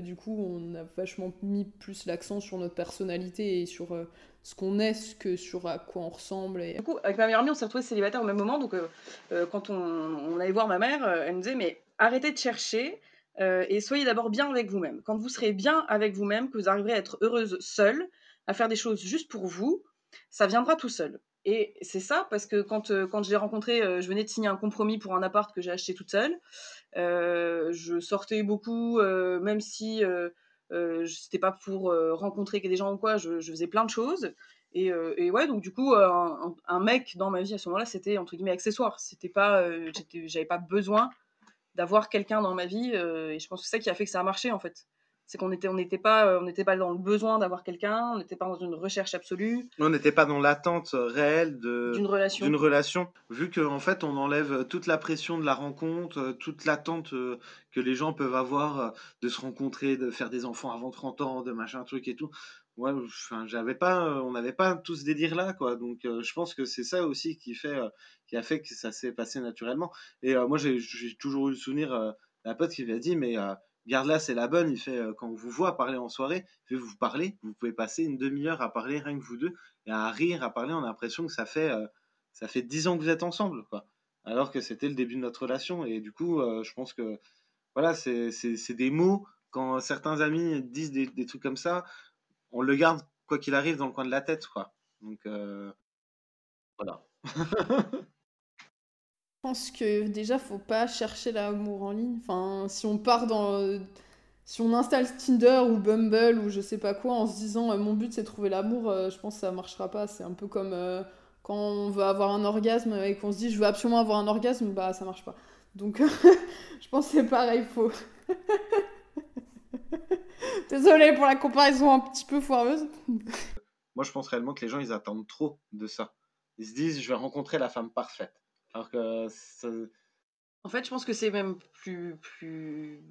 du coup on a vachement mis plus l'accent sur notre personnalité et sur ce qu'on est que sur à quoi on ressemble. Et... Du coup, avec ma meilleure amie, on s'est retrouvés célibataires au même moment. Donc, euh, euh, quand on, on, allait voir ma mère, euh, elle nous disait Mais arrêtez de chercher et soyez d'abord bien avec vous-même. Quand vous serez bien avec vous-même, que vous arriverez à être heureuse seule, à faire des choses juste pour vous, ça viendra tout seul. Et c'est ça, parce que quand, quand je l'ai rencontré, je venais de signer un compromis pour un appart que j'ai acheté toute seule. je sortais beaucoup, même si euh, c'était pas pour euh, rencontrer des gens ou quoi, je, faisais plein de choses. Et, euh, et, ouais, donc du coup, un, un, mec dans ma vie à ce moment-là, c'était entre guillemets accessoire. C'était pas, j'avais pas besoin d'avoir quelqu'un dans ma vie. et je pense que c'est ça qui a fait que ça a marché en fait c'est qu'on était on n'était pas on n'était pas dans le besoin d'avoir quelqu'un on n'était pas dans une recherche absolue. On n'était pas dans l'attente réelle d'une relation. d'une relation. Vu qu'en en fait on enlève toute la pression de la rencontre toute l'attente euh, que les gens peuvent avoir euh, de se rencontrer de faire des enfants avant 30 ans de machin truc et tout ouais enfin j'avais pas euh, on n'avait pas tous ce délire là quoi. Donc je pense que c'est ça aussi qui fait qui a fait que ça s'est passé naturellement. Et moi j'ai toujours eu le souvenir d'un pote qui m'a dit mais garde-là, c'est la bonne. Il fait, euh, quand on vous voit parler en soirée, fait, vous parlez, vous pouvez passer une demi-heure à parler rien que vous deux, et à rire, à parler, on a l'impression que ça fait, euh, ça fait dix ans que vous êtes ensemble, quoi. Alors que c'était le début de notre relation. Et du coup, euh, je pense que, voilà, c'est des mots, quand certains amis disent des, des, trucs comme ça, on le garde, quoi qu'il arrive, dans le coin de la tête, quoi. Donc, voilà. Je pense que déjà, faut pas chercher l'amour en ligne. Enfin, si on part dans. Si on installe Tinder ou Bumble ou je sais pas quoi en se disant euh, mon but c'est trouver l'amour, euh, je pense que ça marchera pas. C'est un peu comme euh, quand on veut avoir un orgasme et qu'on se dit je veux absolument avoir un orgasme, bah ça marche pas. Donc je pense que c'est pareil, faut. Désolée pour la comparaison un petit peu foireuse. Moi je pense réellement que les gens ils attendent trop de ça. Ils se disent je vais rencontrer la femme parfaite. Alors que En fait, je pense que c'est même plus, plus,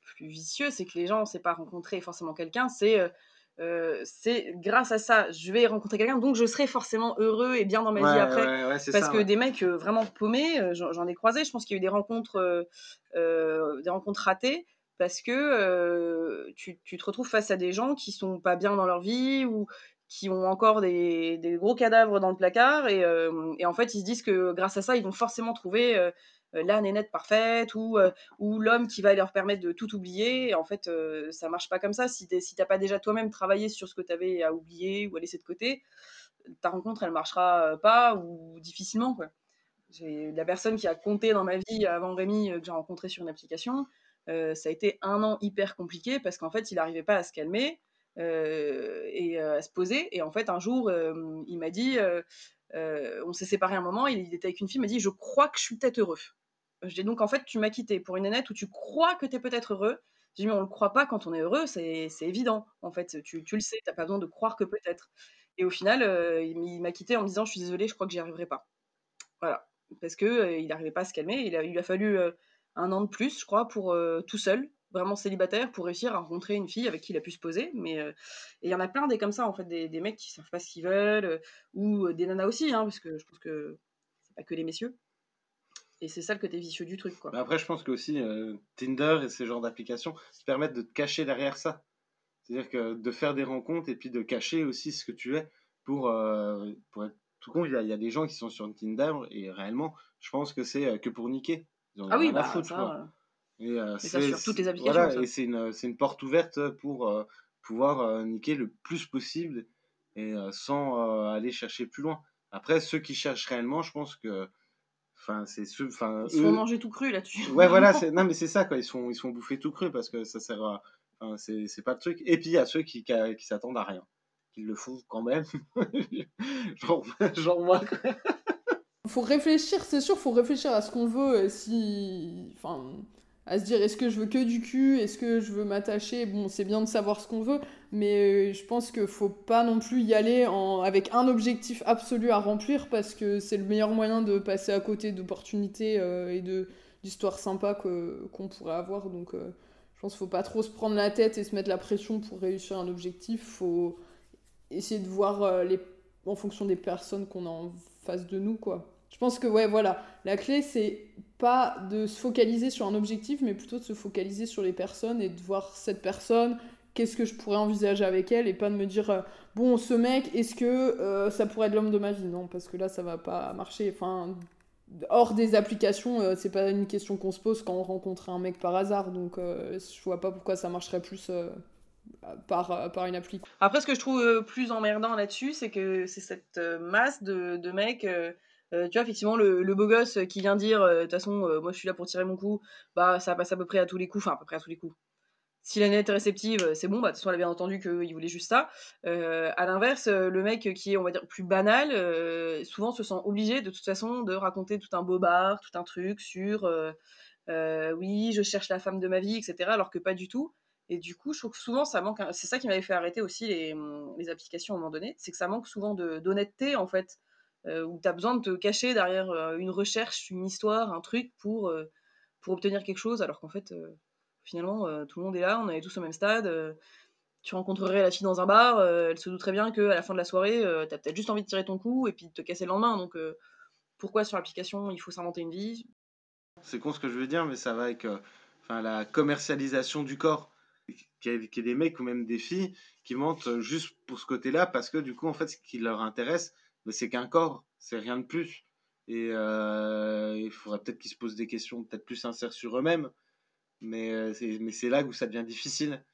plus vicieux, c'est que les gens, c'est pas rencontrer forcément quelqu'un, c'est euh, euh, c'est grâce à ça, je vais rencontrer quelqu'un, donc je serai forcément heureux et bien dans ma vie après. Parce que des mecs euh, vraiment paumés, j'en ai croisé, je pense qu'il y a eu des rencontres, des rencontres ratées, parce que tu, tu, te retrouves face à des gens qui sont pas bien dans leur vie ou qui ont encore des, gros cadavres dans le placard et, euh, et, en fait ils se disent que grâce à ça ils vont forcément trouver euh, la nénette parfaite ou, euh, l'homme qui va leur permettre de tout oublier. Et en fait ça marche pas comme ça. Si si t'as pas déjà toi-même travaillé sur ce que tu avais à oublier ou à laisser de côté ta rencontre elle marchera pas ou difficilement quoi. La personne qui a compté dans ma vie avant Rémi que j'ai rencontré sur une application ça a été un an hyper compliqué parce qu'en fait il n'arrivait pas à se calmer. euh, et euh, à se poser. Et en fait, un jour, euh, il m'a dit, on s'est séparés un moment, il était avec une fille, il m'a dit, je crois que je suis peut-être heureux. Je dis donc, en fait, tu m'as quitté pour une nénette où tu crois que tu es peut-être heureux. J'ai dit, mais on le croit pas quand on est heureux, c'est évident. En fait, tu, tu le sais, t'as pas besoin de croire que peut-être. Et au final, il m'a quitté en me disant, je suis désolée, je crois que j'y arriverai pas. Voilà. Parce que il n'arrivait pas à se calmer. Il, a, il a fallu un an de plus, je crois, pour tout seul, vraiment célibataire pour réussir à rencontrer une fille avec qui il a pu se poser. Mais euh, il y en a plein des comme ça, en fait, des, des mecs qui savent pas ce qu'ils veulent, euh, ou euh, des nanas aussi, hein, parce que je pense que c'est pas que les messieurs. Et c'est ça le côté vicieux du truc. Quoi. après, je pense que aussi Tinder et ces genres d'applications permettent de te cacher derrière ça. C'est-à-dire que de faire des rencontres et puis de cacher aussi ce que tu es pour, pour être tout con. Il y, a, il y, a des gens qui sont sur Tinder et réellement, je pense que c'est que pour niquer. ah oui, bah, ça, et euh, c'est toutes les applications. Voilà, et c'est une, une, porte ouverte pour euh, pouvoir euh, niquer le plus possible et sans aller chercher plus loin. Après, ceux qui cherchent réellement, je pense que. Enfin, c'est ceux. Enfin, ils se font manger tout cru là-dessus. Ouais, voilà. Non, mais c'est ça, quoi. Ils se font, ils sont bouffer tout cru parce que ça sert à. Enfin, c'est pas le truc. Et puis, il y a ceux qui, qui, s'attendent à rien. Qui le font quand même. genre, genre moi. faut réfléchir, c'est sûr, faut réfléchir à ce qu'on veut. Si. Enfin à se dire est-ce que je veux que du cul, est-ce que je veux m'attacher? Bon, c'est bien de savoir ce qu'on veut, mais euh, je pense qu'il faut pas non plus y aller en, avec un objectif absolu à remplir parce que c'est le meilleur moyen de passer à côté d'opportunités euh, et de d'histoires sympas qu'on pourrait avoir. Donc, euh, je pense qu'il faut pas trop se prendre la tête et se mettre la pression pour réussir un objectif. faut essayer de voir les, en fonction des personnes qu'on a en face de nous, quoi. Je pense que, ouais, voilà. La clé, c'est pas de se focaliser sur un objectif, mais plutôt de se focaliser sur les personnes et de voir cette personne, qu'est-ce que je pourrais envisager avec elle, et pas de me dire, euh, bon, ce mec, est-ce que euh, ça pourrait être l'homme de ma vie? Non, parce que là, ça va pas marcher. Enfin, hors des applications, euh, c'est pas une question qu'on se pose quand on rencontre un mec par hasard, donc je vois pas pourquoi ça marcherait plus. Par, par, une appli. Après, ce que je trouve plus emmerdant là-dessus, c'est que c'est cette masse de, de mecs tu vois, effectivement, le, le, beau gosse qui vient dire, euh, de toute façon, euh, moi je suis là pour tirer mon coup, bah ça passe à peu près à tous les coups, enfin à peu près à tous les coups. Si la nette est réceptive, c'est bon, bah de toute façon, elle a bien entendu qu'il voulait juste ça. à l'inverse, le mec qui est, on va dire, plus banal, souvent se sent obligé de toute façon de raconter tout un bobard, tout un truc sur oui, je cherche la femme de ma vie, etc. Alors que pas du tout. Et du coup, je trouve que souvent, ça manque. C'est ça qui m'avait fait arrêter aussi les, les applications à un moment donné, c'est que ça manque souvent d'honnêteté en fait. Euh, où tu as besoin de te cacher derrière euh, une recherche, une histoire, un truc pour, euh, pour obtenir quelque chose, alors qu'en fait, finalement, tout le monde est là, on est tous au même stade. tu rencontrerais la fille dans un bar, elle se douterait bien qu'à la fin de la soirée, tu as peut-être juste envie de tirer ton coup et puis de te casser le lendemain. Donc, pourquoi sur l'application il faut s'inventer une vie? C'est con ce que je veux dire, mais ça va avec la commercialisation du corps. Qu'il y, des mecs ou même des filles qui mentent juste pour ce côté-là parce que du coup, en fait, ce qui leur intéresse, ben, c'est qu'un corps, c'est rien de plus. Et euh, il faudrait peut-être qu'ils se posent des questions peut-être plus sincères sur eux-mêmes. Mais, euh, mais c'est là où ça devient difficile.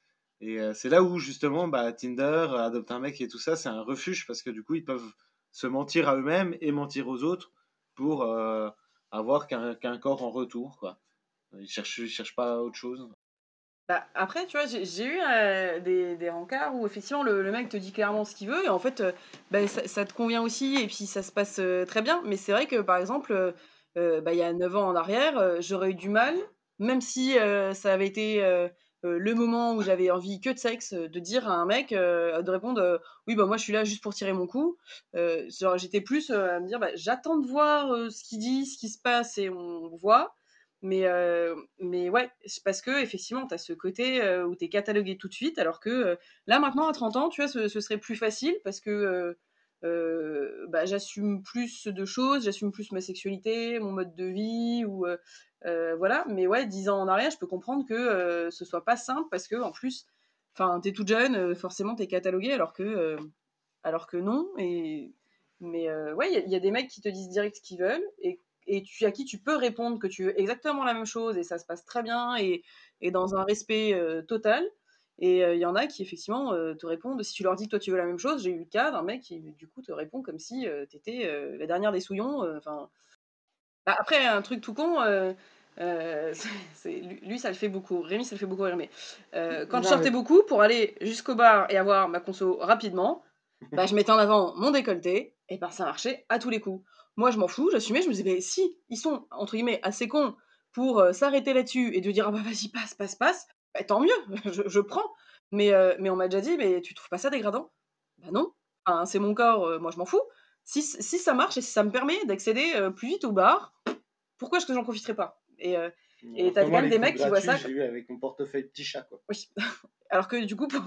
Et euh, c'est là où justement bah, Tinder, adopte un mec et tout ça, c'est un refuge parce que du coup ils peuvent se mentir à eux-mêmes et mentir aux autres pour avoir qu'un corps en retour. Ils cherchent, cherchent pas autre chose. Bah, après, tu vois, j'ai eu euh, des, des rencarts où effectivement le, mec te dit clairement ce qu'il veut et en fait, euh, bah, ça, te convient aussi et puis ça se passe euh, très bien. Mais c'est vrai que par exemple, bah, il y a 9 ans en arrière, j'aurais eu du mal, même si ça avait été le moment où j'avais envie que de sexe, de dire à un mec, de répondre oui, bah moi je suis là juste pour tirer mon coup. J'étais plus à me dire j'attends de voir ce qu'il dit, ce qui se passe et on voit. Mais, euh, mais ouais, parce que effectivement, tu as ce côté euh, où tu es catalogué tout de suite, alors que euh, là, maintenant, à 30 ans, tu vois, ce, serait plus facile parce que bah, j'assume plus de choses, j'assume plus ma sexualité, mon mode de vie, ou voilà. Mais ouais, 10 ans en arrière, je peux comprendre que ce soit pas simple parce que, en plus, tu es toute jeune, forcément, tu es catalogué, alors que, alors que non. Et, mais ouais, il y, a des mecs qui te disent direct ce qu'ils veulent, et tu, à qui tu peux répondre que tu veux exactement la même chose et ça se passe très bien et, et dans un respect euh, total. Et il euh, y en a qui effectivement euh, te répondent, si tu leur dis toi tu veux la même chose, j'ai eu le cas d'un mec qui du coup te répond comme si tu étais la dernière des souillons. Enfin, bah, après un truc tout con, lui ça le fait beaucoup, Rémi ça le fait beaucoup rire, mais quand je sortais beaucoup pour aller jusqu'au bar et avoir ma conso rapidement, bah, je mettais en avant mon décolleté et ben ça marchait à tous les coups. Moi, je m'en fous, j'assumais, je me disais, mais si, ils sont, entre guillemets, assez cons pour euh, s'arrêter là-dessus et de dire, ah bah vas-y, passe, passe, passe, bah, tant mieux, je, prends. Mais, euh, mais on m'a déjà dit, mais tu trouves pas ça dégradant? Bah non, enfin, c'est mon corps, euh, moi je m'en fous. Si, si, ça marche et si ça me permet d'accéder plus vite au bar, pourquoi est-ce que j'en profiterais pas? Et et t'as quand même des mecs qui voient ça. J'ai eu avec mon portefeuille petit chat, quoi. Oui. Alors que du coup, pour,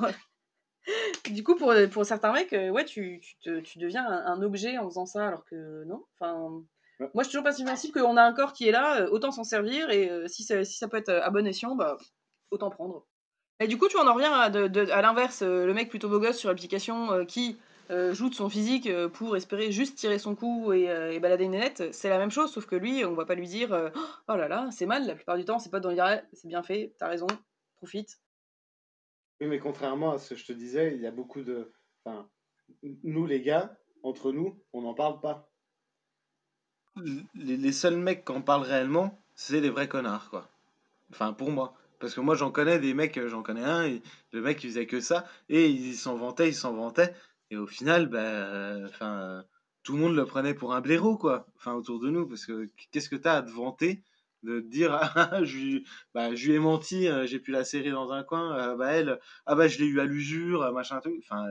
du coup, pour, pour certains mecs, euh, ouais, tu, tu, te, tu deviens un, objet en faisant ça, alors que non. Enfin, moi, je suis toujours pas si principe qu'on a un corps qui est là, euh, autant s'en servir, et euh, si, ça, si ça peut être à bon escient, bah, autant prendre. Et du coup, tu en en reviens à, de, à l'inverse, le mec plutôt beau gosse sur l'application qui joue de son physique pour espérer juste tirer son coup et, et balader une nette, c'est la même chose, sauf que lui, on va pas lui dire Oh là là, c'est mal, la plupart du temps, c'est pas dans le c'est bien fait, t'as raison, profite. Oui, mais contrairement à ce que je te disais, il y a beaucoup de. Enfin, nous, les gars, entre nous, on n'en parle pas. Les, seuls mecs qui en parlent réellement, c'est les vrais connards, quoi. Enfin, pour moi. Parce que moi, j'en connais des mecs, j'en connais un, et le mec, il faisait que ça, et il s'en vantait, il s'en vantait, et au final, ben, enfin, tout le monde le prenait pour un blaireau, quoi. Enfin, autour de nous, parce que qu'est-ce que t'as à te vanter de dire ah, je, bah, je lui ai menti, euh, j'ai pu la serrer dans un coin, euh, bah elle, ah bah je l'ai eu à l'usure, euh, machin truc. Enfin,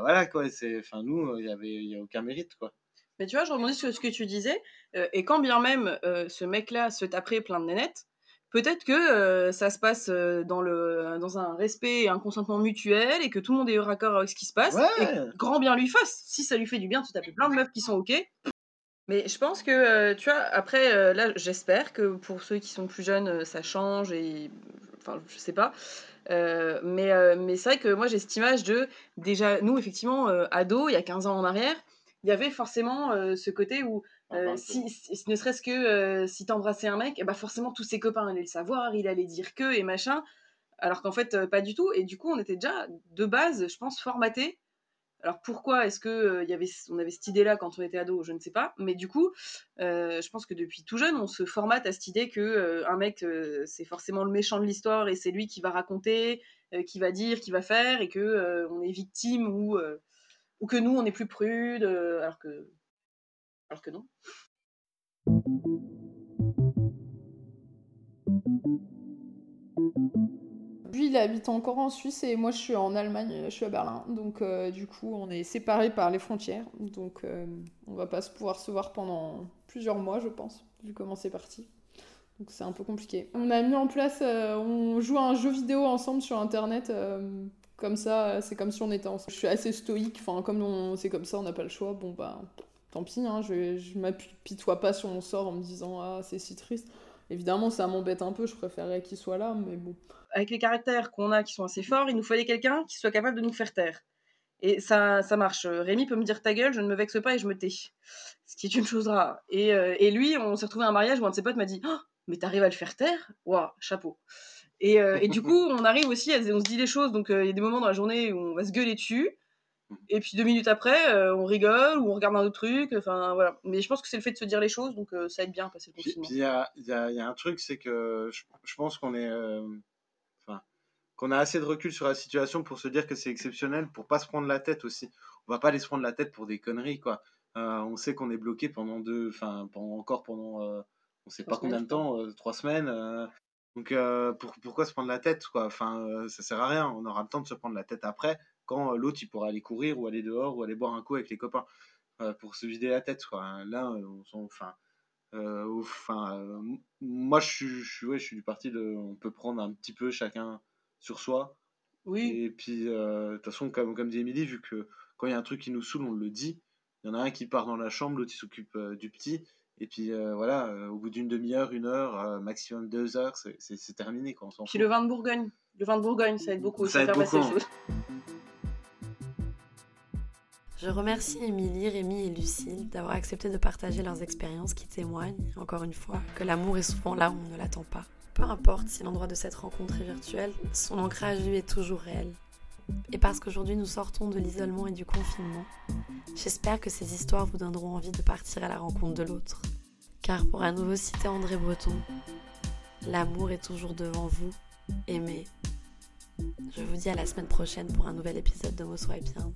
voilà quoi. C'est, enfin nous, il y avait, y a aucun mérite quoi. Mais tu vois, je rebondis sur ce que tu disais, et quand bien même ce mec-là se taperait plein de nénettes, peut-être que ça se passe dans, le, dans un respect et un consentement mutuel et que tout le monde est raccord avec ce qui se passe. Et grand bien lui fasse. Si ça lui fait du bien de se taper plein de meufs qui sont OK, mais je pense que, euh, tu vois, après, euh, là, j'espère que pour ceux qui sont plus jeunes, euh, ça change et. Enfin, je sais pas. mais mais c'est vrai que moi, j'ai cette image de. Déjà, nous, effectivement, ados, il y a 15 ans en arrière, il y avait forcément ce côté où. si, ne serait-ce que si t'embrassais un mec, bah forcément tous ses copains allaient le savoir, il allait dire que et machin, alors qu'en fait pas du tout. Et du coup on était déjà de base, je pense, formaté alors pourquoi est-ce que euh, avait, on avait cette idée-là quand on était ado? Je ne sais pas. Mais du coup, euh, je pense que depuis tout jeune, on se formate à cette idée que euh, mec, c'est forcément le méchant de l'histoire et c'est lui qui va raconter, qui va dire, qui va faire, et que on est victime ou ou que nous on est plus prude, alors que alors que non. Lui, il habite encore en Suisse et moi, je suis en Allemagne, je suis à Berlin. Donc, euh, du coup, on est séparés par les frontières. Donc, euh, on va pas se pouvoir se voir pendant plusieurs mois, je pense, vu comment c'est parti. Donc, c'est un peu compliqué. On a mis en place, euh, on joue à un jeu vidéo ensemble sur Internet. comme ça, c'est comme si on était ensemble. Je suis assez stoïque. Enfin, comme c'est comme ça, on n'a pas le choix. Bon, bah, tant pis. Hein, je, je m'apitoie pas sur mon sort en me disant, ah, c'est si triste Évidemment, ça m'embête un peu, je préférerais qu'il soit là, mais bon. Avec les caractères qu'on a qui sont assez forts, il nous fallait quelqu'un qui soit capable de nous faire taire. Et ça, ça marche. Rémi peut me dire ta gueule, je ne me vexe pas et je me tais. Ce qui est une chose rare. Et, euh, et lui, on s'est retrouvé à un mariage où un de ses potes m'a dit oh, Mais t'arrives à le faire taire? Waouh, chapeau. Et, euh, et, du coup, on arrive aussi, on se dit les choses. Donc, euh, il y a des moments dans la journée où on va se gueuler dessus. Et puis deux minutes après, euh, on rigole ou on regarde un autre truc. Enfin voilà. Mais je pense que c'est le fait de se dire les choses, donc euh, ça aide bien à passer le confinement. Puis il y a, y, a, y a, un truc, c'est que je, je, pense qu'on est, euh, enfin, qu'on a assez de recul sur la situation pour se dire que c'est exceptionnel, pour pas se prendre la tête aussi. On va pas aller se prendre la tête pour des conneries quoi. on sait qu'on est bloqué pendant deux, enfin pendant encore pendant, on sait pas combien de temps, trois semaines. donc pour, pourquoi se prendre la tête quoi? Enfin ça sert à rien. On aura le temps de se prendre la tête après quand l'autre il pourra aller courir ou aller dehors ou aller boire un coup avec les copains euh, pour se vider la tête quoi. là on enfin euh, enfin euh, moi je suis je ouais, je suis du parti de on peut prendre un petit peu chacun sur soi oui et puis de toute façon comme comme dit Émilie vu que quand il y a un truc qui nous saoule on le dit il y en a un qui part dans la chambre l'autre il s'occupe du petit et puis voilà au bout d'une demi-heure une heure maximum deux heures c'est terminé quoi on puis fout. le vin de Bourgogne le vin de Bourgogne ça aide beaucoup ça, ça aide beaucoup. Je remercie Émilie, Rémi et Lucille d'avoir accepté de partager leurs expériences qui témoignent, encore une fois, que l'amour est souvent là où on ne l'attend pas. Peu importe si l'endroit de cette rencontre est virtuel, son ancrage lui est toujours réel. Et parce qu'aujourd'hui nous sortons de l'isolement et du confinement, j'espère que ces histoires vous donneront envie de partir à la rencontre de l'autre. Car pour à nouveau citer André Breton, l'amour est toujours devant vous, aimez. Je vous dis à la semaine prochaine pour un nouvel épisode de Mots Swipiens.